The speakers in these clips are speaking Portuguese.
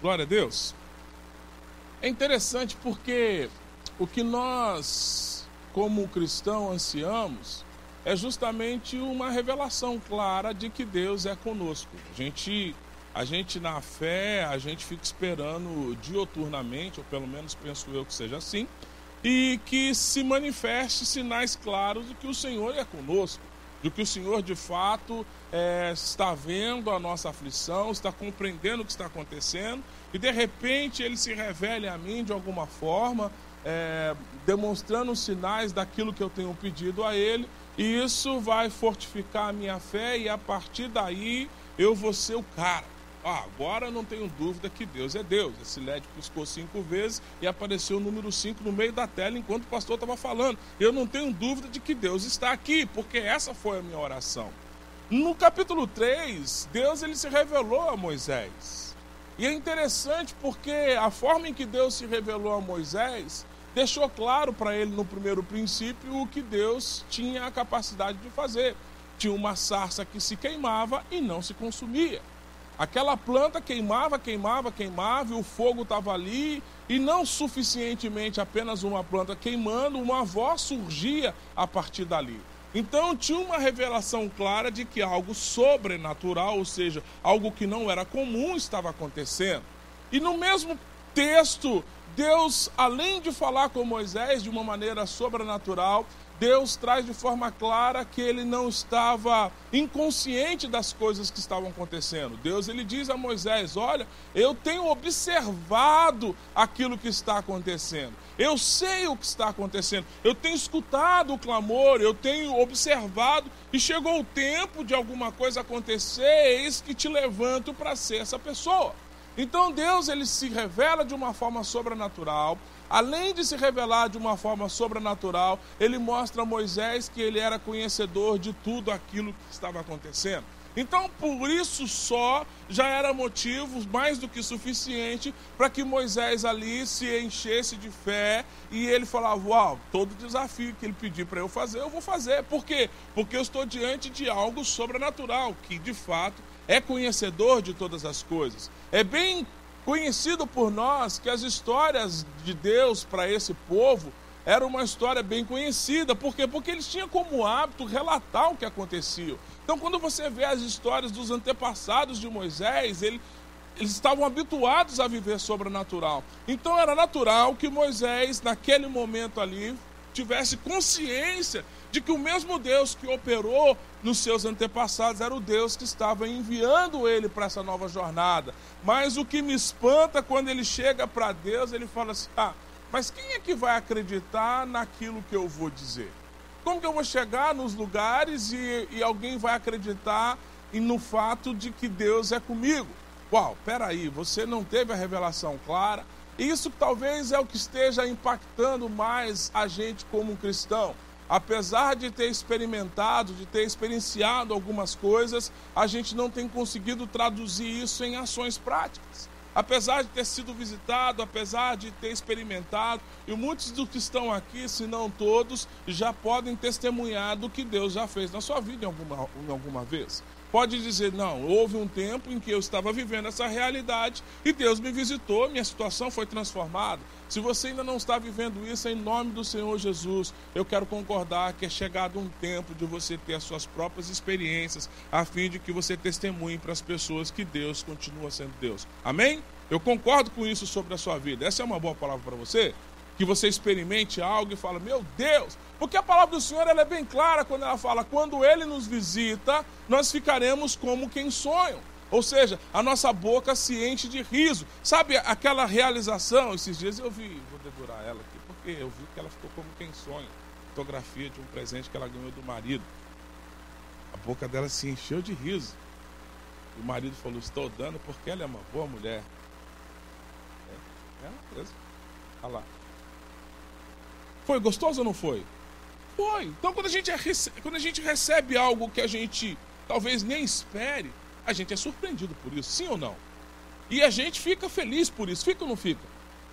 Glória a Deus. É interessante porque o que nós, como cristão, ansiamos é justamente uma revelação clara de que Deus é conosco. A gente, a gente na fé, a gente fica esperando dioturnamente, ou pelo menos penso eu que seja assim, e que se manifeste sinais claros de que o Senhor é conosco, de que o Senhor de fato é, está vendo a nossa aflição, está compreendendo o que está acontecendo, e de repente ele se revele a mim de alguma forma, é, demonstrando sinais daquilo que eu tenho pedido a ele, e isso vai fortificar a minha fé, e a partir daí eu vou ser o cara. Ah, agora não tenho dúvida que Deus é Deus. Esse LED piscou cinco vezes e apareceu o número 5 no meio da tela enquanto o pastor estava falando. Eu não tenho dúvida de que Deus está aqui, porque essa foi a minha oração. No capítulo 3, Deus ele se revelou a Moisés. E é interessante porque a forma em que Deus se revelou a Moisés deixou claro para ele no primeiro princípio o que Deus tinha a capacidade de fazer. Tinha uma sarça que se queimava e não se consumia. Aquela planta queimava, queimava, queimava, e o fogo estava ali, e não suficientemente apenas uma planta queimando, uma voz surgia a partir dali. Então tinha uma revelação clara de que algo sobrenatural, ou seja, algo que não era comum, estava acontecendo. E no mesmo texto, Deus, além de falar com Moisés de uma maneira sobrenatural, Deus traz de forma clara que ele não estava inconsciente das coisas que estavam acontecendo. Deus ele diz a Moisés: "Olha, eu tenho observado aquilo que está acontecendo. Eu sei o que está acontecendo. Eu tenho escutado o clamor, eu tenho observado e chegou o tempo de alguma coisa acontecer, eis que te levanto para ser essa pessoa." Então Deus ele se revela de uma forma sobrenatural, além de se revelar de uma forma sobrenatural, ele mostra a Moisés que ele era conhecedor de tudo aquilo que estava acontecendo. Então, por isso só já era motivo mais do que suficiente para que Moisés ali se enchesse de fé e ele falava: Uau, todo desafio que ele pedir para eu fazer, eu vou fazer. Por quê? Porque eu estou diante de algo sobrenatural, que de fato é conhecedor de todas as coisas. É bem conhecido por nós que as histórias de Deus para esse povo era uma história bem conhecida. Por quê? Porque eles tinham como hábito relatar o que acontecia. Então, quando você vê as histórias dos antepassados de Moisés, ele, eles estavam habituados a viver sobrenatural. Então, era natural que Moisés, naquele momento ali, tivesse consciência de que o mesmo Deus que operou nos seus antepassados era o Deus que estava enviando ele para essa nova jornada. Mas o que me espanta quando ele chega para Deus, ele fala assim: ah, mas quem é que vai acreditar naquilo que eu vou dizer? Como que eu vou chegar nos lugares e, e alguém vai acreditar no fato de que Deus é comigo? Uau, peraí, você não teve a revelação clara. Isso talvez é o que esteja impactando mais a gente como cristão apesar de ter experimentado, de ter experienciado algumas coisas, a gente não tem conseguido traduzir isso em ações práticas. Apesar de ter sido visitado, apesar de ter experimentado, e muitos dos que estão aqui, se não todos, já podem testemunhar do que Deus já fez na sua vida em alguma, em alguma vez. Pode dizer, não, houve um tempo em que eu estava vivendo essa realidade e Deus me visitou, minha situação foi transformada. Se você ainda não está vivendo isso, em nome do Senhor Jesus, eu quero concordar que é chegado um tempo de você ter as suas próprias experiências, a fim de que você testemunhe para as pessoas que Deus continua sendo Deus. Amém? Eu concordo com isso sobre a sua vida. Essa é uma boa palavra para você? Que você experimente algo e fala, meu Deus, porque a palavra do Senhor ela é bem clara quando ela fala: quando Ele nos visita, nós ficaremos como quem sonham. Ou seja, a nossa boca se enche de riso. Sabe aquela realização? Esses dias eu vi, vou dedurar ela aqui, porque eu vi que ela ficou como quem sonha. Fotografia de um presente que ela ganhou do marido. A boca dela se encheu de riso. O marido falou: Estou dando porque ela é uma boa mulher. É, é mesmo. Olha lá. Foi gostoso ou não foi? Foi. Então, quando a, gente recebe, quando a gente recebe algo que a gente talvez nem espere, a gente é surpreendido por isso, sim ou não? E a gente fica feliz por isso, fica ou não fica?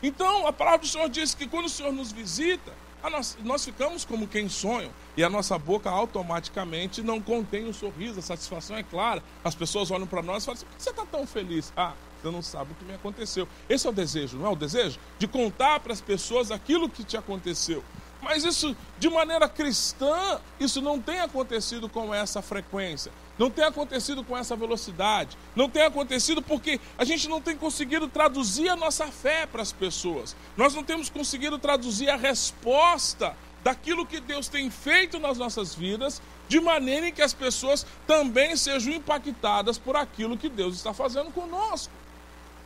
Então, a palavra do Senhor diz que quando o Senhor nos visita, nós, nós ficamos como quem sonha, e a nossa boca automaticamente não contém o um sorriso, a satisfação é clara. As pessoas olham para nós e falam assim: por que você está tão feliz? Ah, ainda não sabe o que me aconteceu. Esse é o desejo, não é o desejo? De contar para as pessoas aquilo que te aconteceu. Mas isso, de maneira cristã, isso não tem acontecido com essa frequência, não tem acontecido com essa velocidade, não tem acontecido porque a gente não tem conseguido traduzir a nossa fé para as pessoas, nós não temos conseguido traduzir a resposta daquilo que Deus tem feito nas nossas vidas, de maneira em que as pessoas também sejam impactadas por aquilo que Deus está fazendo conosco.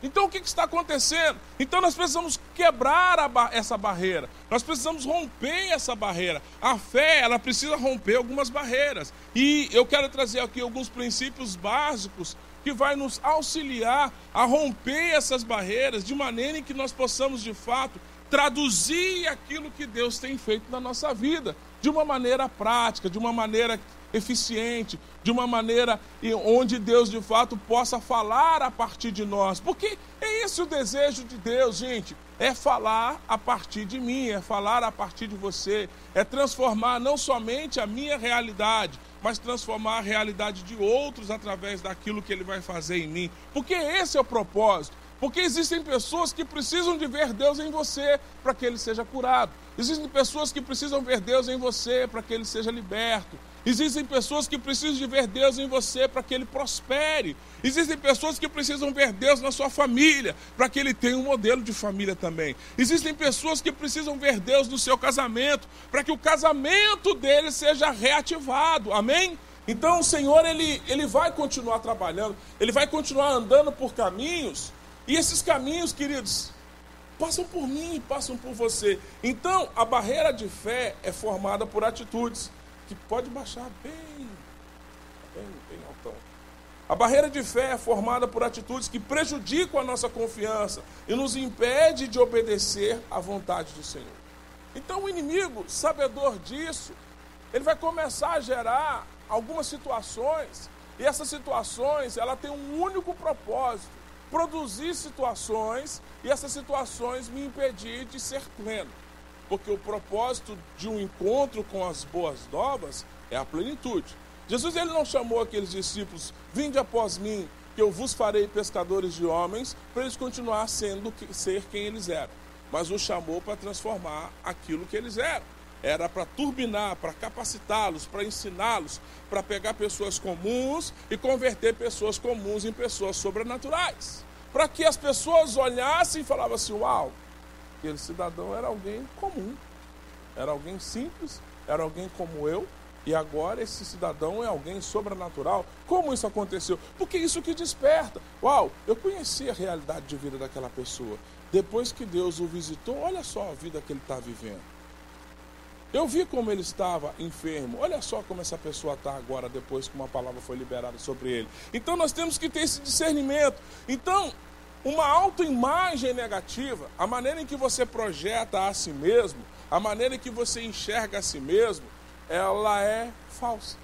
Então o que, que está acontecendo? Então nós precisamos quebrar ba essa barreira, nós precisamos romper essa barreira. A fé, ela precisa romper algumas barreiras. E eu quero trazer aqui alguns princípios básicos que vai nos auxiliar a romper essas barreiras de maneira em que nós possamos de fato traduzir aquilo que Deus tem feito na nossa vida de uma maneira prática, de uma maneira eficiente, de uma maneira onde Deus de fato possa falar a partir de nós. Porque é esse o desejo de Deus, gente. É falar a partir de mim, é falar a partir de você, é transformar não somente a minha realidade, mas transformar a realidade de outros através daquilo que ele vai fazer em mim. Porque esse é o propósito. Porque existem pessoas que precisam de ver Deus em você para que ele seja curado. Existem pessoas que precisam ver Deus em você para que ele seja liberto. Existem pessoas que precisam de ver Deus em você para que ele prospere. Existem pessoas que precisam ver Deus na sua família para que ele tenha um modelo de família também. Existem pessoas que precisam ver Deus no seu casamento para que o casamento dele seja reativado. Amém? Então o Senhor ele, ele vai continuar trabalhando, ele vai continuar andando por caminhos, e esses caminhos, queridos, passam por mim, passam por você. Então a barreira de fé é formada por atitudes que pode baixar bem, bem, bem altão. A barreira de fé é formada por atitudes que prejudicam a nossa confiança e nos impede de obedecer à vontade do Senhor. Então o inimigo, sabedor disso, ele vai começar a gerar algumas situações, e essas situações, ela tem um único propósito, produzir situações e essas situações me impedir de ser pleno porque o propósito de um encontro com as boas novas é a plenitude. Jesus ele não chamou aqueles discípulos, vinde após mim, que eu vos farei pescadores de homens, para eles continuar sendo ser quem eles eram. Mas os chamou para transformar aquilo que eles eram. Era para turbinar, para capacitá-los, para ensiná-los, para pegar pessoas comuns e converter pessoas comuns em pessoas sobrenaturais. Para que as pessoas olhassem e falavam assim: Uau, Aquele cidadão era alguém comum, era alguém simples, era alguém como eu, e agora esse cidadão é alguém sobrenatural. Como isso aconteceu? Porque isso que desperta. Uau, eu conheci a realidade de vida daquela pessoa. Depois que Deus o visitou, olha só a vida que ele está vivendo. Eu vi como ele estava enfermo. Olha só como essa pessoa está agora, depois que uma palavra foi liberada sobre ele. Então nós temos que ter esse discernimento. Então, uma autoimagem negativa, a maneira em que você projeta a si mesmo, a maneira em que você enxerga a si mesmo, ela é falsa.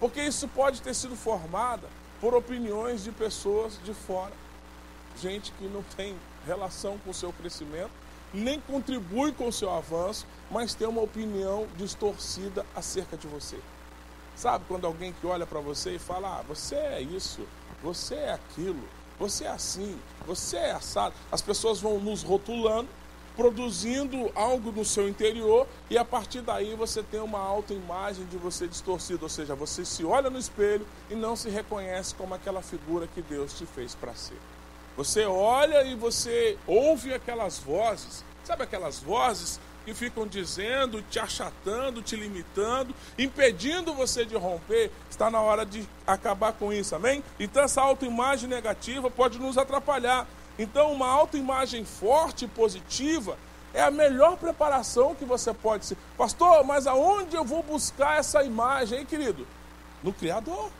Porque isso pode ter sido formada por opiniões de pessoas de fora. Gente que não tem relação com o seu crescimento, nem contribui com o seu avanço, mas tem uma opinião distorcida acerca de você. Sabe quando alguém que olha para você e fala: "Ah, você é isso, você é aquilo, você é assim, você é assado. As pessoas vão nos rotulando, produzindo algo no seu interior e a partir daí você tem uma autoimagem de você distorcida, ou seja, você se olha no espelho e não se reconhece como aquela figura que Deus te fez para ser. Você olha e você ouve aquelas vozes, sabe aquelas vozes que ficam dizendo, te achatando, te limitando, impedindo você de romper, está na hora de acabar com isso, amém? Então essa autoimagem negativa pode nos atrapalhar. Então uma autoimagem forte e positiva é a melhor preparação que você pode ser. Pastor, mas aonde eu vou buscar essa imagem, hein, querido? No Criador.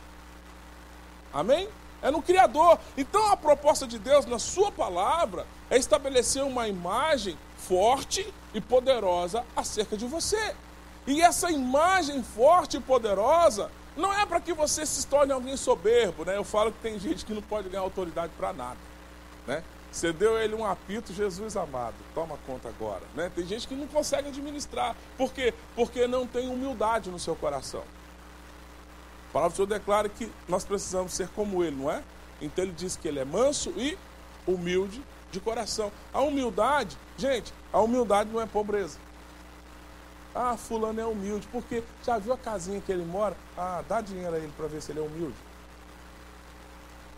Amém? É no Criador. Então a proposta de Deus na sua palavra é estabelecer uma imagem forte e poderosa acerca de você. E essa imagem forte e poderosa não é para que você se torne alguém soberbo, né? Eu falo que tem gente que não pode ganhar autoridade para nada, né? Você deu ele um apito, Jesus amado, toma conta agora, né? Tem gente que não consegue administrar, por quê? Porque não tem humildade no seu coração. A palavra do Senhor declara que nós precisamos ser como ele, não é? Então ele diz que ele é manso e humilde de coração. A humildade, gente, a humildade não é pobreza. Ah, fulano é humilde, porque já viu a casinha que ele mora? Ah, dá dinheiro a ele para ver se ele é humilde.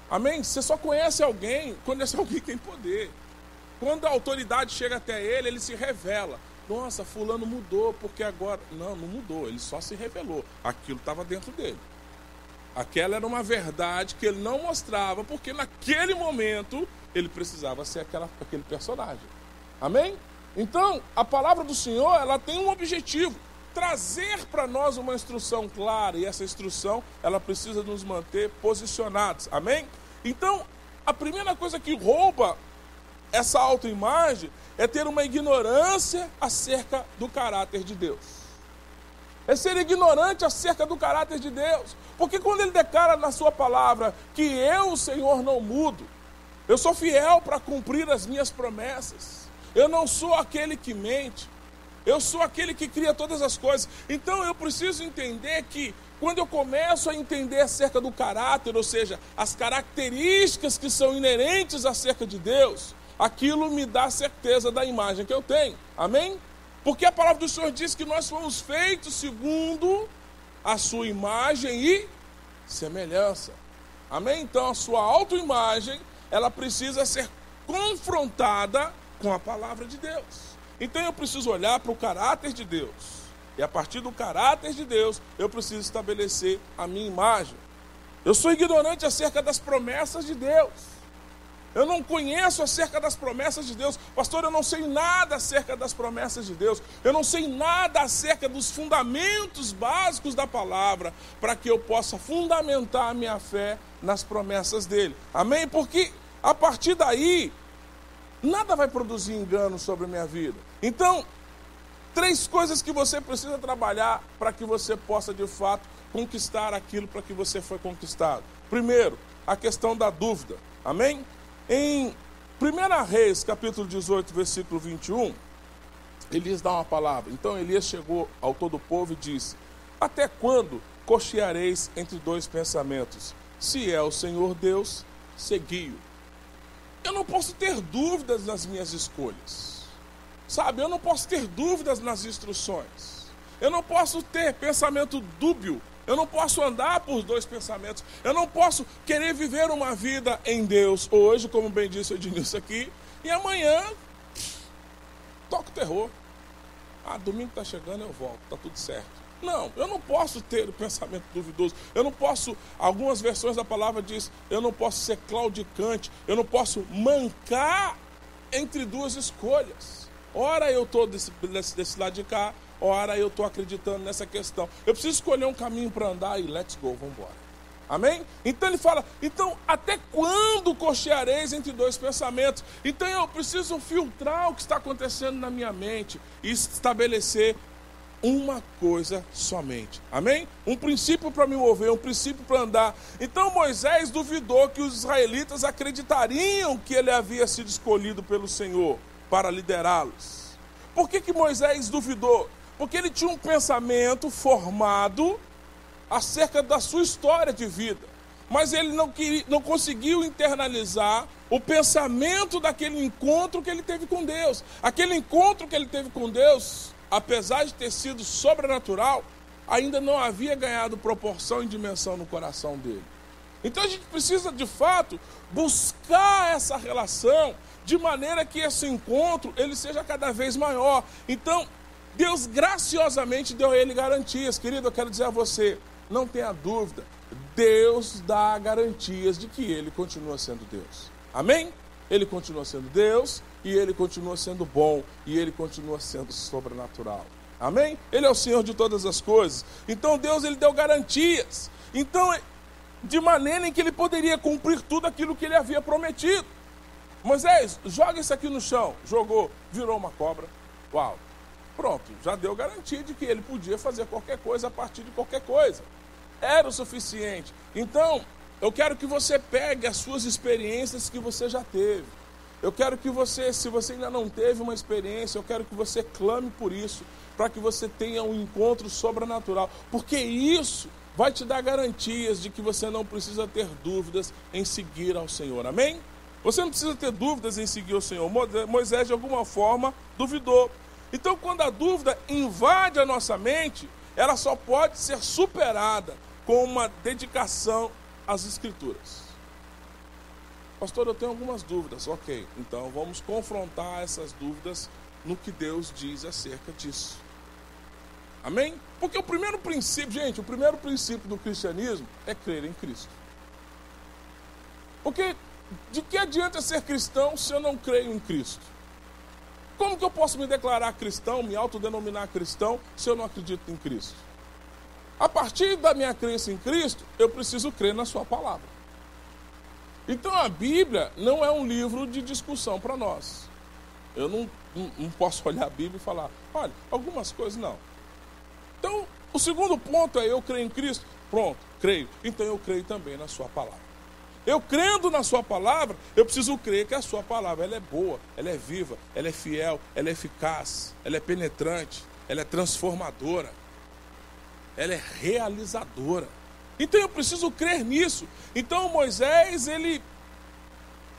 Amém? Você só conhece alguém quando esse alguém tem poder. Quando a autoridade chega até ele, ele se revela. Nossa, fulano mudou, porque agora. Não, não mudou, ele só se revelou. Aquilo estava dentro dele. Aquela era uma verdade que ele não mostrava, porque naquele momento ele precisava ser aquela, aquele personagem. Amém? Então, a palavra do Senhor, ela tem um objetivo, trazer para nós uma instrução clara, e essa instrução, ela precisa nos manter posicionados. Amém? Então, a primeira coisa que rouba essa autoimagem é ter uma ignorância acerca do caráter de Deus. É ser ignorante acerca do caráter de Deus. Porque quando ele declara na sua palavra que eu, o Senhor, não mudo, eu sou fiel para cumprir as minhas promessas. Eu não sou aquele que mente. Eu sou aquele que cria todas as coisas. Então eu preciso entender que quando eu começo a entender acerca do caráter, ou seja, as características que são inerentes acerca de Deus, aquilo me dá certeza da imagem que eu tenho. Amém? Porque a palavra do Senhor diz que nós fomos feitos segundo a sua imagem e semelhança. Amém? Então a sua autoimagem, ela precisa ser confrontada com a palavra de Deus. Então eu preciso olhar para o caráter de Deus. E a partir do caráter de Deus, eu preciso estabelecer a minha imagem. Eu sou ignorante acerca das promessas de Deus. Eu não conheço acerca das promessas de Deus. Pastor, eu não sei nada acerca das promessas de Deus. Eu não sei nada acerca dos fundamentos básicos da palavra para que eu possa fundamentar a minha fé nas promessas dele. Amém? Porque a partir daí, nada vai produzir engano sobre a minha vida. Então, três coisas que você precisa trabalhar para que você possa de fato conquistar aquilo para que você foi conquistado. Primeiro, a questão da dúvida. Amém? Em 1 Reis, capítulo 18, versículo 21, Elias dá uma palavra. Então Elias chegou ao todo o povo e disse: Até quando cocheareis entre dois pensamentos? Se é o Senhor Deus, segui-o. Eu não posso ter dúvidas nas minhas escolhas. Sabe, eu não posso ter dúvidas nas instruções. Eu não posso ter pensamento dúbio eu não posso andar por dois pensamentos. Eu não posso querer viver uma vida em Deus hoje, como bem disse o Ednilson aqui, e amanhã toco terror. Ah, domingo está chegando, eu volto, está tudo certo. Não, eu não posso ter o pensamento duvidoso. Eu não posso, algumas versões da palavra diz, eu não posso ser claudicante, eu não posso mancar entre duas escolhas. Ora eu estou desse, desse, desse lado de cá, ora eu estou acreditando nessa questão. Eu preciso escolher um caminho para andar e let's go, vamos embora. Amém? Então ele fala: então até quando cocheareis entre dois pensamentos? Então eu preciso filtrar o que está acontecendo na minha mente e estabelecer uma coisa somente. Amém? Um princípio para me mover, um princípio para andar. Então Moisés duvidou que os israelitas acreditariam que ele havia sido escolhido pelo Senhor para liderá-los. Por que, que Moisés duvidou? Porque ele tinha um pensamento formado acerca da sua história de vida. Mas ele não, queria, não conseguiu internalizar o pensamento daquele encontro que ele teve com Deus. Aquele encontro que ele teve com Deus, apesar de ter sido sobrenatural, ainda não havia ganhado proporção e dimensão no coração dele. Então a gente precisa de fato buscar essa relação de maneira que esse encontro ele seja cada vez maior. Então Deus graciosamente deu a ele garantias. Querido, eu quero dizer a você, não tenha dúvida, Deus dá garantias de que ele continua sendo Deus. Amém? Ele continua sendo Deus e ele continua sendo bom e ele continua sendo sobrenatural. Amém? Ele é o Senhor de todas as coisas. Então Deus ele deu garantias. Então, de maneira em que ele poderia cumprir tudo aquilo que ele havia prometido. Moisés, joga isso aqui no chão. Jogou, virou uma cobra. Uau. Pronto, já deu garantia de que ele podia fazer qualquer coisa a partir de qualquer coisa. Era o suficiente. Então, eu quero que você pegue as suas experiências que você já teve. Eu quero que você, se você ainda não teve uma experiência, eu quero que você clame por isso, para que você tenha um encontro sobrenatural, porque isso vai te dar garantias de que você não precisa ter dúvidas em seguir ao Senhor. Amém? Você não precisa ter dúvidas em seguir o Senhor. Moisés, de alguma forma, duvidou. Então, quando a dúvida invade a nossa mente, ela só pode ser superada com uma dedicação às Escrituras. Pastor, eu tenho algumas dúvidas. Ok, então vamos confrontar essas dúvidas no que Deus diz acerca disso. Amém? Porque o primeiro princípio, gente, o primeiro princípio do cristianismo é crer em Cristo. Porque de que adianta ser cristão se eu não creio em Cristo? Como que eu posso me declarar cristão, me autodenominar cristão, se eu não acredito em Cristo? A partir da minha crença em Cristo, eu preciso crer na Sua palavra. Então a Bíblia não é um livro de discussão para nós. Eu não, não, posso olhar a Bíblia e falar, olha, algumas coisas não. Então, o segundo ponto é eu creio em Cristo. Pronto, creio. Então eu creio também na Sua palavra. Eu crendo na Sua palavra, eu preciso crer que a Sua palavra ela é boa, ela é viva, ela é fiel, ela é eficaz, ela é penetrante, ela é transformadora, ela é realizadora. Então eu preciso crer nisso. Então Moisés, ele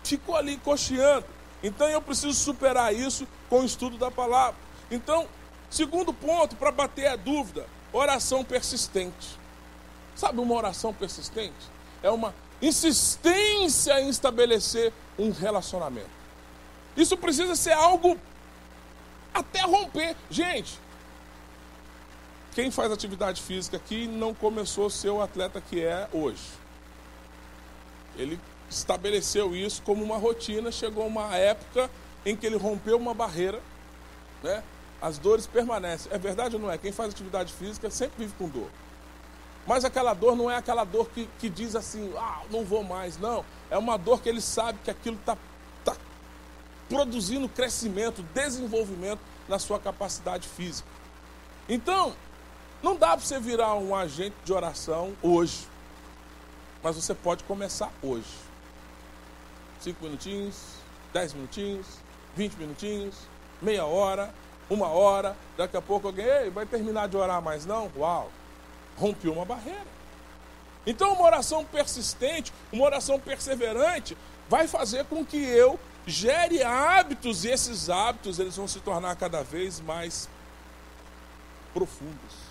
ficou ali cocheando. Então eu preciso superar isso com o estudo da palavra. Então, segundo ponto, para bater a dúvida, oração persistente. Sabe uma oração persistente? É uma insistência em estabelecer um relacionamento. Isso precisa ser algo até romper. Gente, quem faz atividade física aqui não começou a ser o atleta que é hoje. Ele estabeleceu isso como uma rotina, chegou uma época em que ele rompeu uma barreira, né? As dores permanecem. É verdade ou não é? Quem faz atividade física sempre vive com dor. Mas aquela dor não é aquela dor que, que diz assim, ah, não vou mais. Não. É uma dor que ele sabe que aquilo está tá produzindo crescimento, desenvolvimento na sua capacidade física. Então, não dá para você virar um agente de oração hoje. Mas você pode começar hoje. Cinco minutinhos, dez minutinhos, vinte minutinhos, meia hora, uma hora. Daqui a pouco alguém, Ei, vai terminar de orar mais não? Uau! Rompeu uma barreira. Então uma oração persistente, uma oração perseverante, vai fazer com que eu gere hábitos e esses hábitos eles vão se tornar cada vez mais profundos.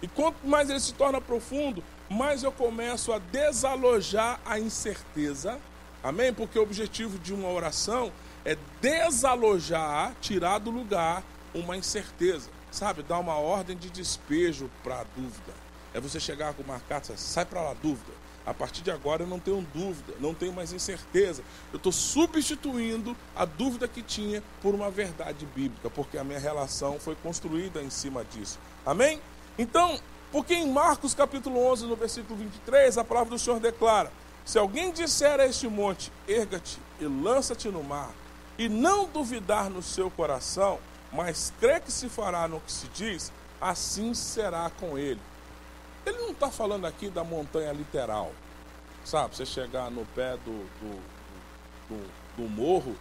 E quanto mais ele se torna profundo, mais eu começo a desalojar a incerteza. Amém? Porque o objetivo de uma oração é desalojar, tirar do lugar uma incerteza. Sabe? Dar uma ordem de despejo para a dúvida. É você chegar com uma carta, sai para lá, dúvida. A partir de agora eu não tenho dúvida, não tenho mais incerteza. Eu estou substituindo a dúvida que tinha por uma verdade bíblica, porque a minha relação foi construída em cima disso. Amém? Então, porque em Marcos capítulo 11, no versículo 23, a palavra do Senhor declara: Se alguém disser a este monte, erga-te e lança-te no mar, e não duvidar no seu coração, mas crê que se fará no que se diz, assim será com ele. Ele não está falando aqui da montanha literal, sabe? Você chegar no pé do, do, do, do morro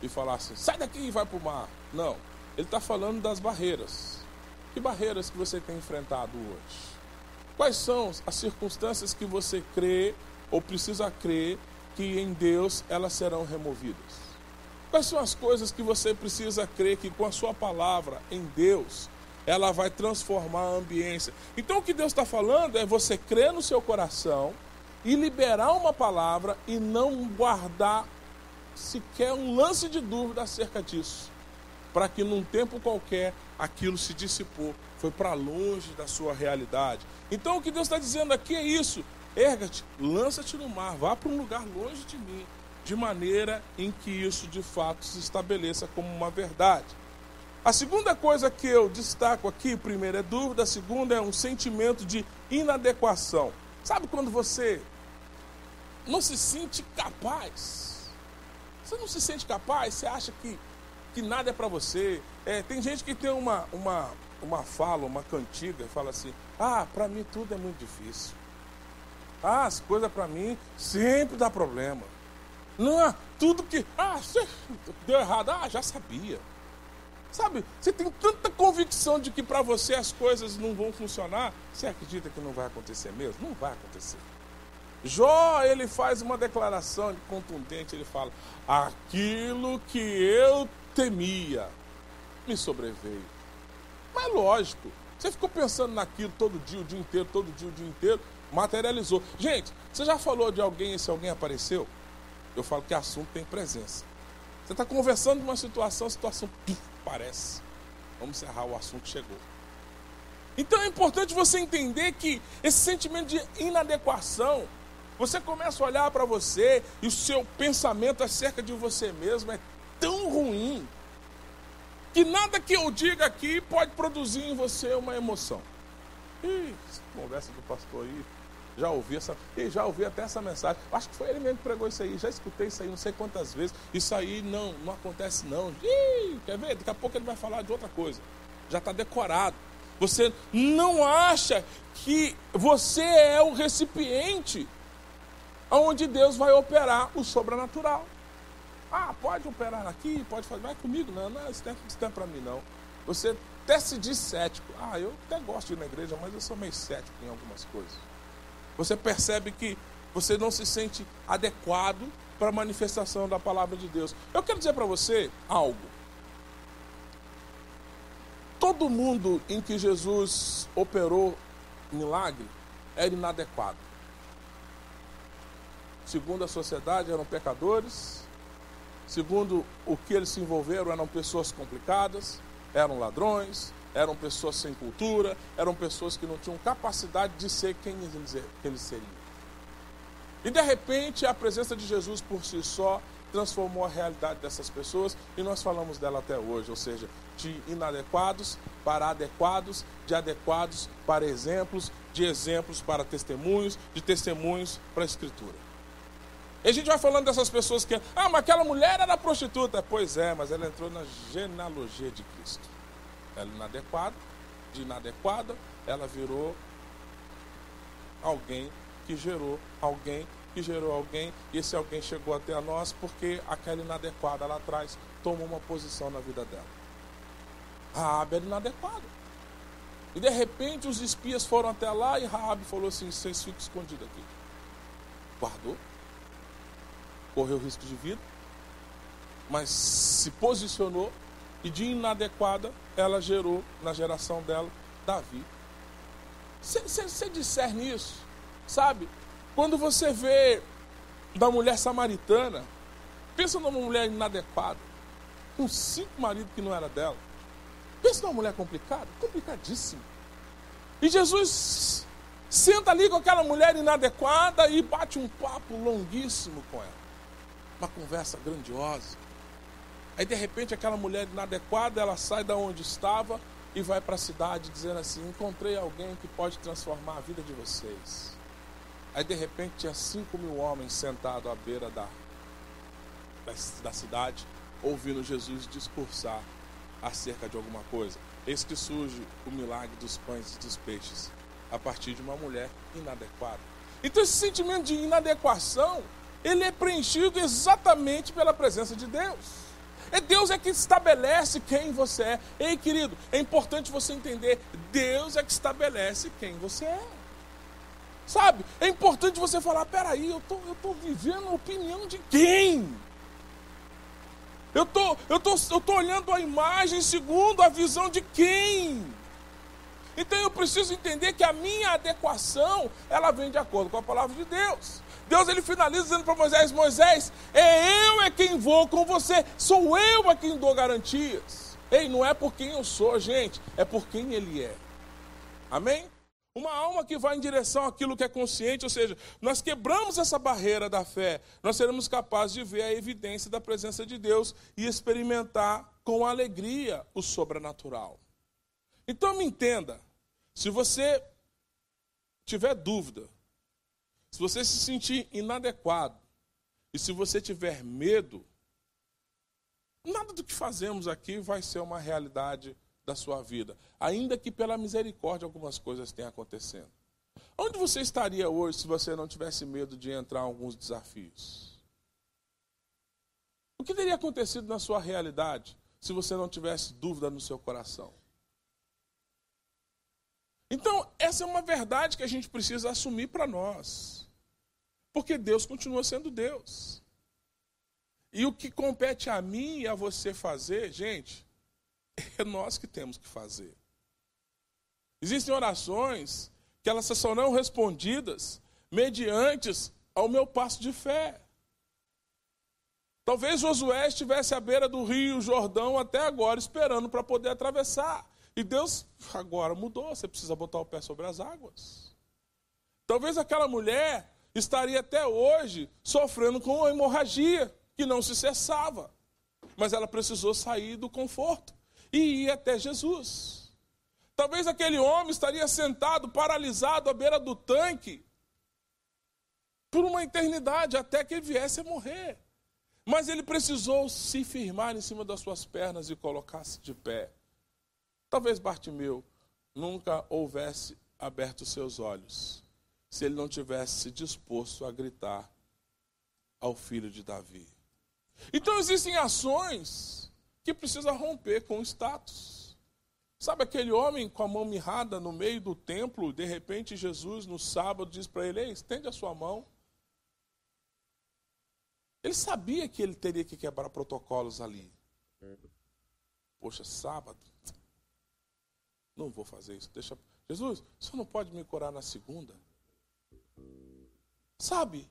e falar assim: sai daqui e vai para o mar. Não, ele está falando das barreiras. Que barreiras que você tem enfrentado hoje? Quais são as circunstâncias que você crê ou precisa crer que em Deus elas serão removidas? Quais são as coisas que você precisa crer que com a sua palavra em Deus ela vai transformar a ambiência? Então o que Deus está falando é você crer no seu coração e liberar uma palavra e não guardar sequer um lance de dúvida acerca disso para que num tempo qualquer aquilo se dissipou, foi para longe da sua realidade. Então o que Deus está dizendo aqui é isso: erga-te, lança-te no mar, vá para um lugar longe de mim, de maneira em que isso de fato se estabeleça como uma verdade. A segunda coisa que eu destaco aqui, primeiro é dúvida, a segunda é um sentimento de inadequação. Sabe quando você não se sente capaz? Você não se sente capaz, você acha que que nada é para você. É, tem gente que tem uma, uma, uma fala, uma cantiga, fala assim: ah, para mim tudo é muito difícil. Ah, as coisas para mim sempre dá problema. Não, tudo que. Ah, deu errado. Ah, já sabia. Sabe, você tem tanta convicção de que para você as coisas não vão funcionar, você acredita que não vai acontecer mesmo? Não vai acontecer. Jó, ele faz uma declaração contundente, ele fala: Aquilo que eu temia me sobreveio. Mas lógico, você ficou pensando naquilo todo dia, o dia inteiro, todo dia, o dia inteiro, materializou. Gente, você já falou de alguém e se alguém apareceu? Eu falo que assunto tem presença. Você está conversando de uma situação, situação parece. Vamos encerrar, o assunto chegou. Então é importante você entender que esse sentimento de inadequação, você começa a olhar para você e o seu pensamento acerca de você mesmo é tão ruim que nada que eu diga aqui pode produzir em você uma emoção. Ih, conversa do pastor aí, já ouvi essa, e já ouvi até essa mensagem. Acho que foi ele mesmo que pregou isso aí. Já escutei isso aí não sei quantas vezes. Isso aí não, não acontece não. Ih, quer ver? Daqui a pouco ele vai falar de outra coisa. Já está decorado. Você não acha que você é o recipiente onde Deus vai operar o sobrenatural. Ah, pode operar aqui, pode fazer, vai comigo, não, não, isso não é, é para mim não. Você até se diz cético. Ah, eu até gosto de ir na igreja, mas eu sou meio cético em algumas coisas. Você percebe que você não se sente adequado para a manifestação da palavra de Deus. Eu quero dizer para você algo. Todo mundo em que Jesus operou milagre era inadequado. Segundo a sociedade, eram pecadores, Segundo o que eles se envolveram, eram pessoas complicadas, eram ladrões, eram pessoas sem cultura, eram pessoas que não tinham capacidade de ser quem eles seriam. E de repente, a presença de Jesus por si só transformou a realidade dessas pessoas e nós falamos dela até hoje, ou seja, de inadequados para adequados, de adequados para exemplos, de exemplos para testemunhos, de testemunhos para a Escritura. E a gente vai falando dessas pessoas que, ah, mas aquela mulher era prostituta. Pois é, mas ela entrou na genealogia de Cristo. Ela inadequada, de inadequada, ela virou alguém que gerou alguém que gerou alguém, e esse alguém chegou até nós porque aquela inadequada lá atrás tomou uma posição na vida dela. Raab era inadequada. E de repente os espias foram até lá e Raab falou assim: vocês ficam escondidos aqui. Guardou correu risco de vida, mas se posicionou e de inadequada ela gerou na geração dela Davi. Você discerne isso, sabe? Quando você vê da mulher samaritana, pensa numa mulher inadequada, com cinco maridos que não era dela. Pensa numa mulher complicada, complicadíssima. E Jesus senta ali com aquela mulher inadequada e bate um papo longuíssimo com ela uma conversa grandiosa. Aí de repente aquela mulher inadequada, ela sai da onde estava e vai para a cidade dizendo assim: encontrei alguém que pode transformar a vida de vocês. Aí de repente tinha cinco mil homens sentados à beira da, da, da cidade, ouvindo Jesus discursar acerca de alguma coisa. Eis que surge o milagre dos pães e dos peixes a partir de uma mulher inadequada. Então esse sentimento de inadequação ele é preenchido exatamente pela presença de Deus. É Deus é que estabelece quem você é. Ei, querido, é importante você entender: Deus é que estabelece quem você é. Sabe? É importante você falar: peraí, eu tô, estou tô vivendo a opinião de quem? Eu tô, eu tô, eu tô olhando a imagem segundo a visão de quem? Então eu preciso entender que a minha adequação ela vem de acordo com a palavra de Deus. Deus ele finaliza dizendo para Moisés: Moisés, é eu é quem vou com você, sou eu a quem dou garantias. Ei, não é por quem eu sou, gente, é por quem ele é. Amém? Uma alma que vai em direção àquilo que é consciente, ou seja, nós quebramos essa barreira da fé, nós seremos capazes de ver a evidência da presença de Deus e experimentar com alegria o sobrenatural. Então me entenda, se você tiver dúvida se você se sentir inadequado e se você tiver medo, nada do que fazemos aqui vai ser uma realidade da sua vida, ainda que pela misericórdia algumas coisas tenham acontecendo. Onde você estaria hoje se você não tivesse medo de entrar em alguns desafios? O que teria acontecido na sua realidade se você não tivesse dúvida no seu coração. Então, essa é uma verdade que a gente precisa assumir para nós. Porque Deus continua sendo Deus. E o que compete a mim e a você fazer, gente, é nós que temos que fazer. Existem orações que elas serão respondidas mediante ao meu passo de fé. Talvez Josué estivesse à beira do rio Jordão até agora, esperando para poder atravessar. E Deus agora mudou, você precisa botar o pé sobre as águas. Talvez aquela mulher estaria até hoje sofrendo com uma hemorragia que não se cessava. Mas ela precisou sair do conforto e ir até Jesus. Talvez aquele homem estaria sentado, paralisado à beira do tanque, por uma eternidade, até que ele viesse a morrer. Mas ele precisou se firmar em cima das suas pernas e colocar-se de pé. Talvez Bartimeu nunca houvesse aberto seus olhos se ele não tivesse disposto a gritar ao filho de Davi. Então existem ações que precisam romper com o status. Sabe aquele homem com a mão mirrada no meio do templo, de repente Jesus no sábado diz para ele: estende a sua mão. Ele sabia que ele teria que quebrar protocolos ali. Poxa, sábado, não vou fazer isso. Deixa. Jesus, senhor não pode me curar na segunda? Sabe?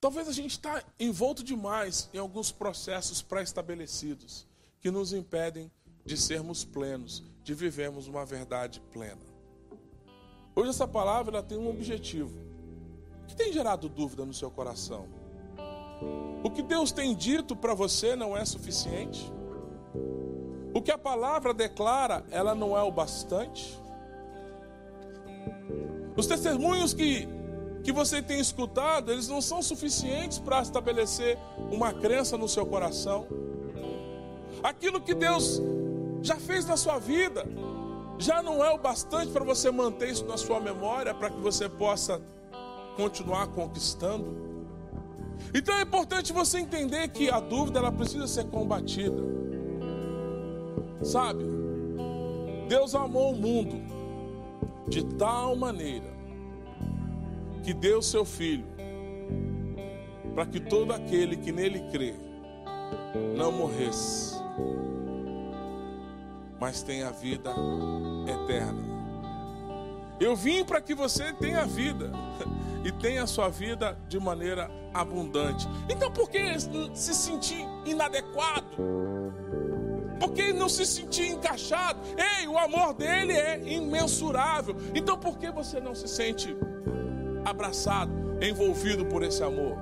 Talvez a gente está envolto demais em alguns processos pré-estabelecidos que nos impedem de sermos plenos, de vivermos uma verdade plena. Hoje essa palavra ela tem um objetivo. O que tem gerado dúvida no seu coração? O que Deus tem dito para você não é suficiente? O que a palavra declara, ela não é o bastante. Os testemunhos que, que você tem escutado, eles não são suficientes para estabelecer uma crença no seu coração. Aquilo que Deus já fez na sua vida, já não é o bastante para você manter isso na sua memória, para que você possa continuar conquistando. Então é importante você entender que a dúvida ela precisa ser combatida. Sabe? Deus amou o mundo de tal maneira que deu seu filho para que todo aquele que nele crê não morresse, mas tenha vida eterna. Eu vim para que você tenha vida e tenha sua vida de maneira abundante. Então, por que se sentir inadequado? porque não se sentia encaixado. Ei, o amor dele é imensurável. Então por que você não se sente abraçado, envolvido por esse amor?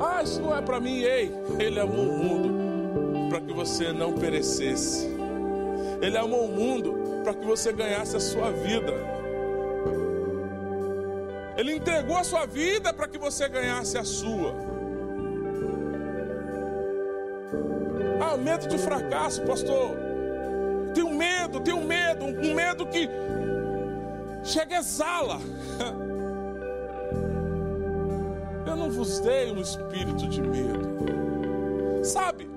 Ah, isso não é para mim. Ei, ele amou o mundo para que você não perecesse. Ele amou o mundo para que você ganhasse a sua vida. Ele entregou a sua vida para que você ganhasse a sua. Ah, medo de fracasso, pastor. Tenho medo, tenho medo, um medo que chega exala. Eu não vos dei um espírito de medo. Sabe?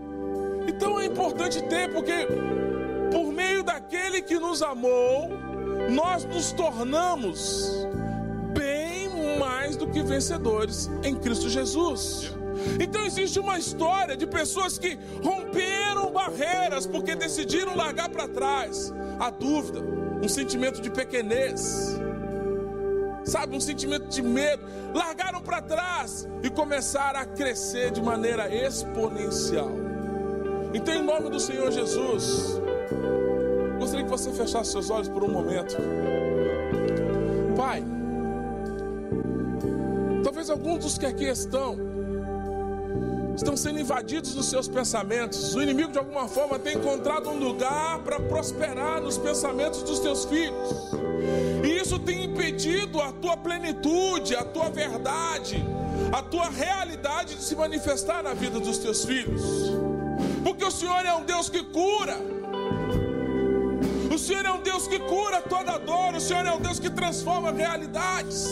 Então é importante ter, porque por meio daquele que nos amou, nós nos tornamos bem mais do que vencedores em Cristo Jesus. Então existe uma história de pessoas que romperam barreiras porque decidiram largar para trás a dúvida, um sentimento de pequenez, sabe, um sentimento de medo, largaram para trás e começaram a crescer de maneira exponencial. Então, em nome do Senhor Jesus, gostaria que você fechasse seus olhos por um momento. Pai, talvez alguns dos que aqui estão estão sendo invadidos nos seus pensamentos. O inimigo, de alguma forma, tem encontrado um lugar para prosperar nos pensamentos dos teus filhos. E isso tem impedido a tua plenitude, a tua verdade, a tua realidade de se manifestar na vida dos teus filhos. Porque o Senhor é um Deus que cura. Senhor é um Deus que cura toda dor, o Senhor é um Deus que transforma realidades.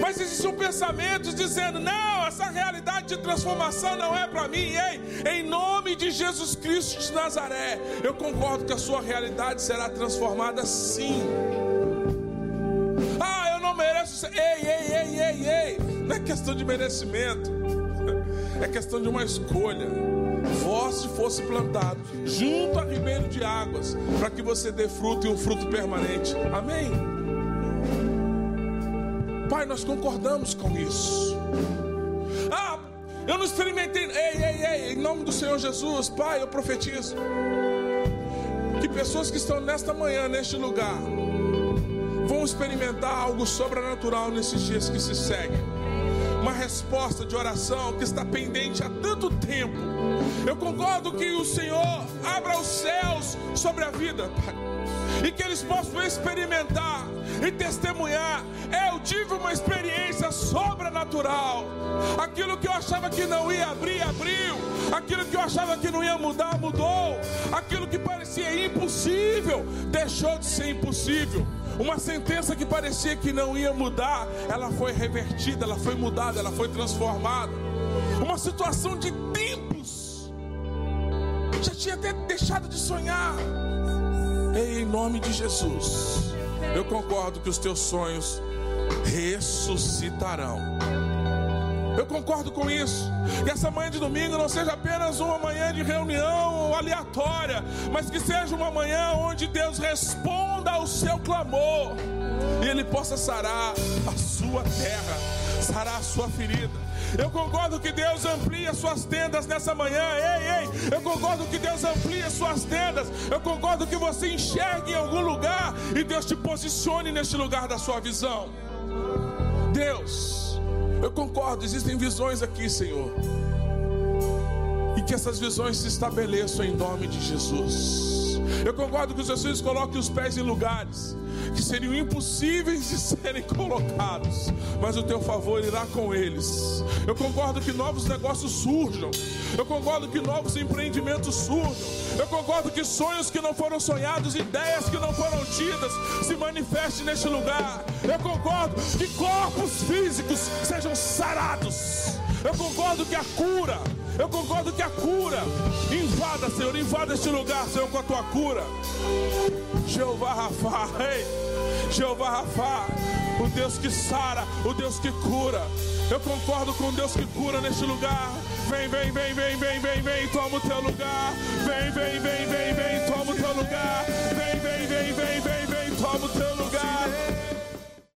Mas existem pensamentos dizendo: não, essa realidade de transformação não é para mim. Ei, em nome de Jesus Cristo de Nazaré, eu concordo que a sua realidade será transformada sim. Ah, eu não mereço. Ei, ei, ei, ei, ei. Não é questão de merecimento, é questão de uma escolha. Se fosse plantado junto a ribeiro de águas, para que você dê fruto e um fruto permanente. Amém? Pai, nós concordamos com isso. Ah, eu não experimentei. Ei, ei, ei, em nome do Senhor Jesus, Pai, eu profetizo. Que pessoas que estão nesta manhã, neste lugar, vão experimentar algo sobrenatural nesses dias que se seguem. Uma resposta de oração que está pendente há tanto tempo. Eu concordo que o Senhor abra os céus sobre a vida, Pai e que eles possam experimentar e testemunhar. Eu tive uma experiência sobrenatural. Aquilo que eu achava que não ia abrir, abriu. Aquilo que eu achava que não ia mudar, mudou. Aquilo que parecia impossível, deixou de ser impossível. Uma sentença que parecia que não ia mudar, ela foi revertida, ela foi mudada, ela foi transformada. Uma situação de tempos. Já tinha até deixado de sonhar Ei, em nome de Jesus, eu concordo que os teus sonhos ressuscitarão. Eu concordo com isso. Que essa manhã de domingo não seja apenas uma manhã de reunião aleatória, mas que seja uma manhã onde Deus ao seu clamor e Ele possa sarar a sua terra, sarar a sua ferida. Eu concordo que Deus amplia suas tendas nessa manhã. Ei, ei, eu concordo que Deus amplia suas tendas. Eu concordo que você enxergue em algum lugar e Deus te posicione neste lugar da sua visão. Deus, eu concordo, existem visões aqui, Senhor. Que essas visões se estabeleçam em nome de Jesus. Eu concordo que os filhos coloquem os pés em lugares que seriam impossíveis de serem colocados, mas o teu favor irá com eles. Eu concordo que novos negócios surjam, eu concordo que novos empreendimentos surjam, eu concordo que sonhos que não foram sonhados, ideias que não foram tidas, se manifestem neste lugar. Eu concordo que corpos físicos sejam sarados. Eu concordo que a cura, eu concordo que a cura invada, Senhor, invada este lugar, Senhor, com a tua cura. Jeová Rafa, Jeová Rafa, o Deus que sara, o Deus que cura. Eu concordo com o Deus que cura neste lugar. Vem, vem, vem, vem, vem, vem, vem, toma o teu lugar. Vem, vem, vem, vem, vem, toma o teu lugar. Vem, vem, vem, vem, vem, vem, toma o teu lugar.